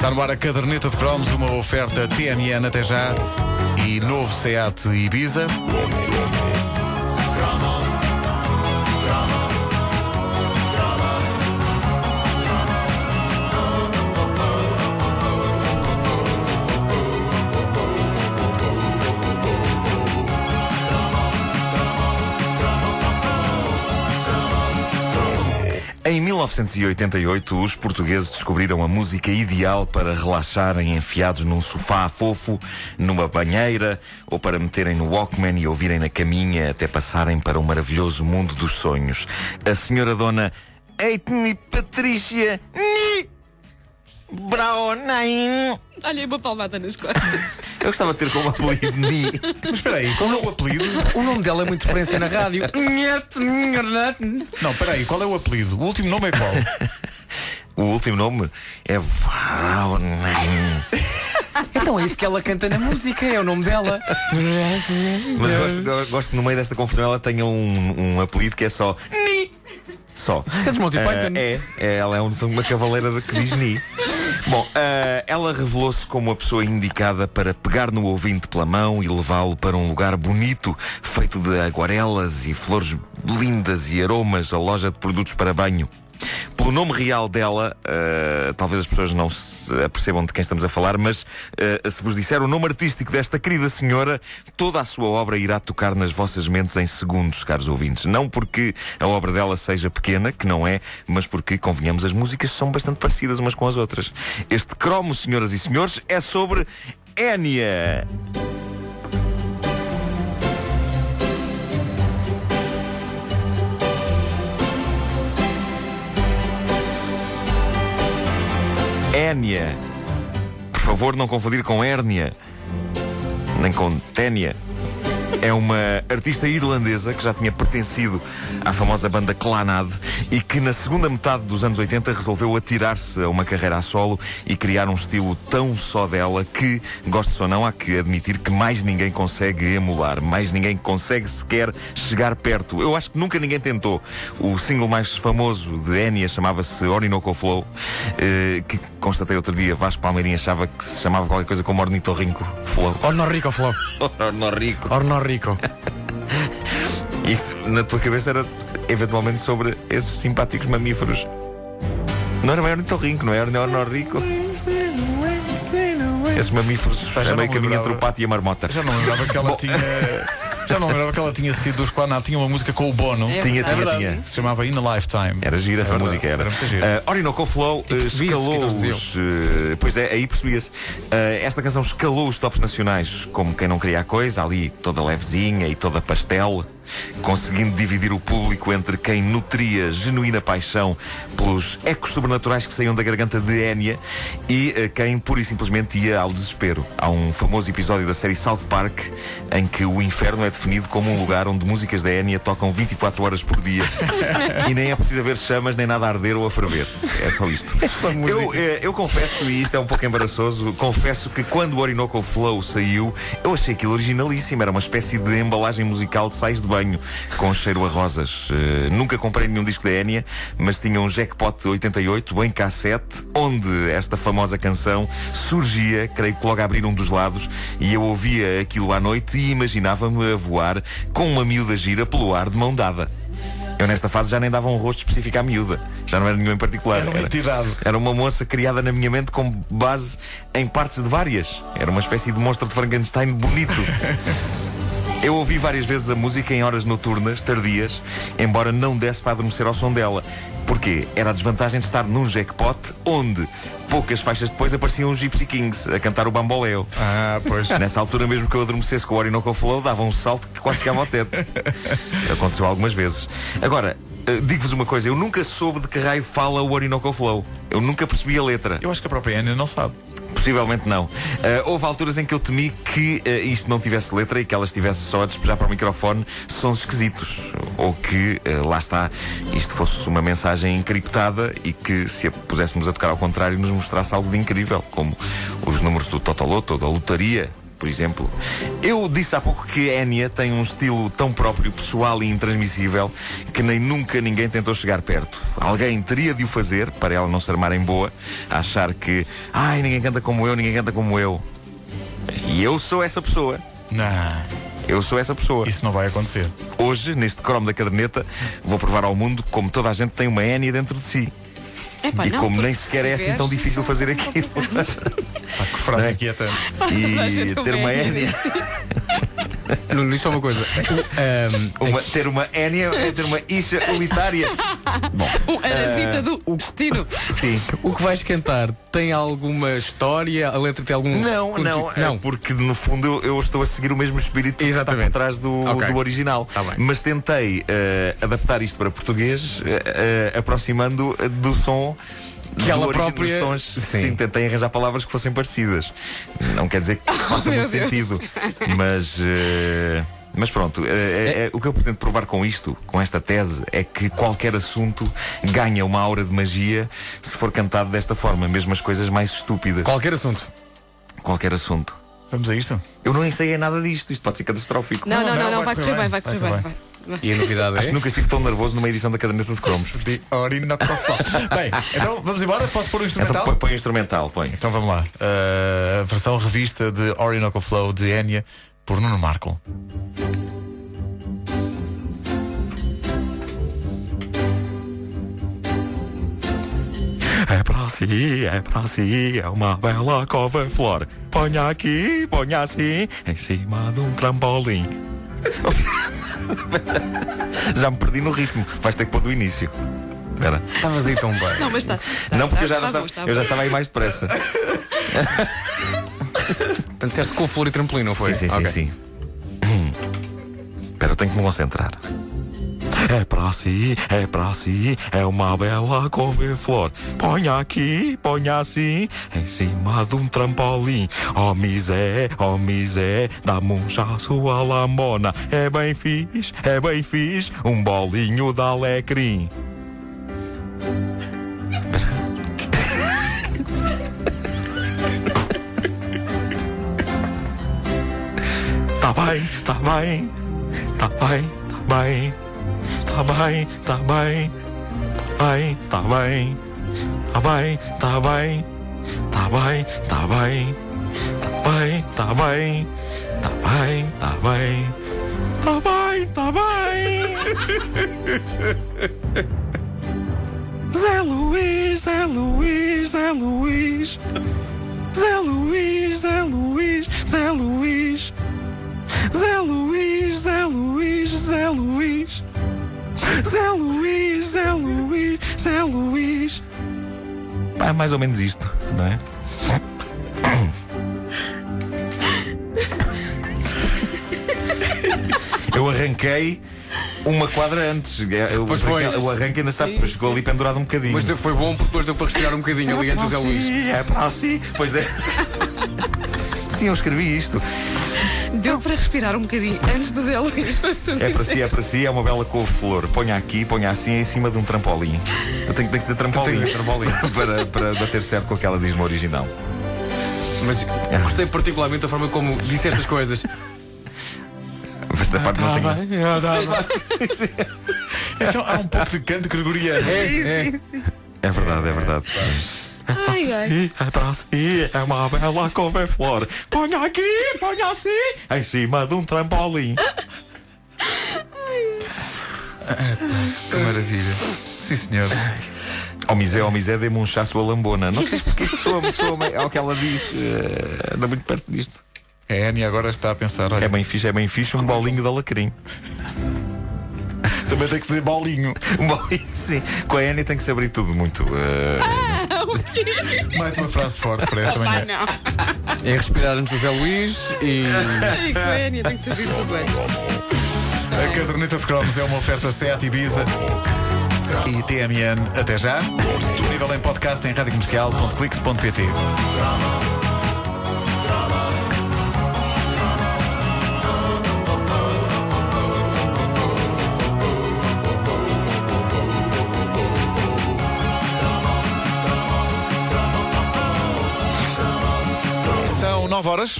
Está no ar a caderneta de cromos, uma oferta TMN até já e novo SEAT Ibiza. Em 1988, os portugueses descobriram a música ideal para relaxarem enfiados num sofá fofo, numa banheira ou para meterem no Walkman e ouvirem na caminha até passarem para o maravilhoso mundo dos sonhos. A senhora dona Eitni Patrícia Braunain. Olha aí uma palmada nas costas. Eu gostava de ter como apelido Ni. Mas espera aí, qual é o apelido? O nome dela é muito referência na rádio. Não, espera aí, qual é o apelido? O último nome é qual? O último nome é Braunain. Então é isso que ela canta na música, é o nome dela. Mas gosto, go- gosto que no meio desta confusão ela tenha um, um apelido que é só Ni. Só. Isso é dos Monty Python. é, é, ela é um- uma cavaleira de que diz Ni. Bom, ah, ela revelou-se como a pessoa indicada para pegar no ouvinte pela mão e levá-lo para um lugar bonito, feito de aguarelas e flores lindas e aromas, a loja de produtos para banho. Pelo nome real dela, ah, talvez as pessoas não se apercebam de quem estamos a falar, mas ah, se vos disser o nome artístico desta querida senhora, toda a sua obra irá tocar nas vossas mentes em segundos, caros ouvintes. Não porque a obra dela seja pequena, que não é, mas porque, convenhamos, as músicas são bastante parecidas umas com as outras. Este cromo, senhoras e senhores, é sobre Enya. Enya. Por favor, não confundir com hérnia, nem com ténia. É uma artista irlandesa que já tinha pertencido à famosa banda Clanad e que na segunda metade dos anos 80 resolveu atirar-se a uma carreira a solo e criar um estilo tão só dela que, gosto ou não, há que admitir que mais ninguém consegue emular, mais ninguém consegue sequer chegar perto. Eu acho que nunca ninguém tentou. O single mais famoso de Enya chamava-se Orinoco Flow, eh, que constatei outro dia, Vasco Palmeirinho achava que se chamava qualquer coisa como Ornitorrinco Flow. Ornorrico, Flo. Ornorrico. Ornorrico. Isso na tua cabeça era eventualmente sobre esses simpáticos mamíferos. Não era bem ornitorrinco, não é? Era ornorrico. Esses mamíferos a meio caminho entre o pato e a marmota. Já não lembrava que ela tinha. Já não lembrava que ela tinha sido dos Clanat. Tinha uma música com o Bono. É Tinha, tinha, verdade. tinha. Se chamava In a Lifetime. Era gira essa música, era. Era. Uh, Orinoco Flow uh, escalou os. uh, pois é, aí percebia-se. Uh, esta canção escalou os tops nacionais como quem não queria a coisa, ali toda levezinha e toda pastel. Conseguindo dividir o público entre quem nutria genuína paixão pelos ecos sobrenaturais que saíam da garganta de Enya e uh, quem pura e simplesmente ia ao desespero. Há um famoso episódio da série South Park em que o inferno é definido como um lugar onde músicas da Enya tocam 24 horas por dia e nem é preciso haver chamas nem nada a arder ou a ferver. É só isto. Eu, eh, eu confesso, e isto é um pouco embaraçoso, confesso que quando o Orinoco Flow saiu, eu achei aquilo originalíssimo. Era uma espécie de embalagem musical de sais de banho com cheiro a rosas. Eh, nunca comprei nenhum disco da Enya, mas tinha um jackpot de 88 em cassete, onde esta famosa canção surgia, creio que logo a abrir um dos lados, e eu ouvia aquilo à noite e imaginava-me a voar com uma miúda gira pelo ar de mão dada. Eu nesta fase já nem dava um rosto específico à miúda. Já não era nenhum em particular. Era uma entidade. Era uma moça criada na minha mente com base em partes de várias. Era uma espécie de monstro de Frankenstein bonito. Eu ouvi várias vezes a música em horas noturnas, tardias, embora não desse para adormecer ao som dela. Porquê? Era a desvantagem de estar num jackpot onde, poucas faixas depois, apareciam os Gypsy Kings a cantar o bamboleo. Ah, pois. Nessa altura, mesmo que eu adormecesse com o Orinoco Flow, dava um salto que quase chegava ao teto. Aconteceu algumas vezes. Agora, eh, digo-vos uma coisa: eu nunca soube de que raio fala o Orinoco Flow. Eu nunca percebi a letra. Eu acho que a própria Enya não sabe. Possivelmente não. Eh, houve alturas em que eu temi que eh, isto não tivesse letra e que ela estivesse só a despejar para o microfone sons esquisitos. Ou que, eh, lá está, isto fosse uma mensagem encriptada e que, se a puséssemos a tocar ao contrário, nos mostrasse algo de incrível, como os números do Totoloto da lotaria. Por exemplo. Eu disse há pouco que Enya tem um estilo tão próprio, pessoal e intransmissível que nem nunca ninguém tentou chegar perto. Alguém teria de o fazer, para ela não se armar em boa, achar que, ai, ninguém canta como eu, ninguém canta como eu. E eu sou essa pessoa. Não, Eu sou essa pessoa. isso não vai acontecer. Hoje, neste cromo da caderneta, vou provar ao mundo como toda a gente tem uma Enya dentro de si. Epá, e não, como nem se sequer é assim tão difícil fazer aquilo. Pá, que frase é? inquietante. E ter uma Enya. Nuno, diz só uma coisa. Ahm, Uma- ter uma Enya é ter uma isha solitária. Um arasita do destino. Sim. o que vais cantar tem alguma história? A letra tem algum. Não, não, é porque no fundo eu, eu estou a seguir o mesmo espírito que está Exatamente. por trás do, Ok. do original. Tá bem. Mas tentei eh, adaptar isto para português, eh, eh, aproximando eh, do som. Que ela própria- sons. Sim. Sim. tentei arranjar palavras que fossem parecidas. Não quer dizer que faça meu muito Deus. sentido, mas. eh, mas pronto, eh, eh, o que eu pretendo provar com isto, com esta tese, é que qualquer assunto ganha uma aura de magia se for cantado desta forma, mesmo as coisas mais estúpidas. Qualquer assunto. Qualquer assunto. Vamos a isto? Eu não ensaiei nada disto, isto pode ser catastrófico. Não, Não, não, não, não, não, vai vai correr bem, bem, vai vai correr bem. vai. E a novidade Acho que é. nunca estive tão nervoso numa edição da caderneta de cromos. De Orinoco Bem, então vamos embora? Posso pôr o Então instrumental? põe, põe o instrumental, põe. Então vamos lá. Uh, a versão revista de Orinoco Flow de Enya por Nuno Marco. É para si, é para si, é uma bela couve-flor. Ponha aqui, ponha assim, em cima de um trampolim. Já me perdi no ritmo, vais ter que pôr do início. Espera. Estavas aí tão bem. Não, mas está. está- Não, porque eu já, está não bom, estava, eu já estava aí mais depressa. Portanto, disseste com flor e trampolim, não foi? Sim, sim, Ok. sim, sim. Espera, eu tenho que me concentrar. É para si, é para si, é uma bela couve-flor. Ponha aqui, ponha assim, em cima de um trampolim. Oh misé, oh misé, dá-me um chasso à lamona. É bem fixe, é bem fixe, um bolinho de alecrim. Tá bem, tá bem, tá bem, tá bem, tá bem, tá bem, tá bem, tá bem, tá bem, tá bem, tá bem, tá bem, tá bem, tá bem, tá bem, tá bem, tá bem, tá bem. Zé Luís, Zé Luís, Zé Luís, Zé Luís, Zé Luís, Zé Luís. Zé Luís, Zé Luís, Zé Luís. Zé Luís, Zé Luís, Zé Luís. Pá, é mais ou menos isto, não é? Eu arranquei uma quadra antes. É, Eu, Pois foi. O arranque ainda Sim, depois ficou sim. ali pendurado um bocadinho. Mas foi bom porque depois deu para respirar um bocadinho ali antes do Zé Luís. É para assim. Pois é. Sim, eu escrevi isto. Deu para respirar um bocadinho antes do Zé Luís. É para si, é para si, é uma bela couve-flor. Ponha aqui, ponha assim, em cima de um trampolim. Eu tenho, tenho que ser trampolim. Tem que ser trampolim. para, para bater certo com aquela diz-me original. Mas gostei particularmente da forma como disseste as coisas. Mas esta parte não Tá tinha. bem, ah, tá bem. Então há um pouco de canto gregoriano. Sim, É, sim, sim. É verdade, é verdade. Ai, ai. É para si, é uma bela couve-flor. Ponha aqui, ponha assim, em cima de um trampolim. Que maravilha. Sim, senhor. Ao misé, ao misé, dê-me um chasso a lambona. Não sei porque soa, soa, é o que ela diz. eh, anda muito perto disto. A Enya agora está a pensar: olha, É bem fixe, é bem fixe, um bolinho de alecrim. Também tem que dizer bolinho. Um bolinho, sim. Com a Annie tem que se abrir tudo muito. eh, Mais uma frase forte para esta manhã. não. É respirar antes do Zé Luís e. Ai, Coénia, tem que saber tudo antes. A caderneta de cromos é uma oferta Seat Ibiza e TMN. Até já. Disponível em podcast em radiocomercial.clix.pt. Alvarez.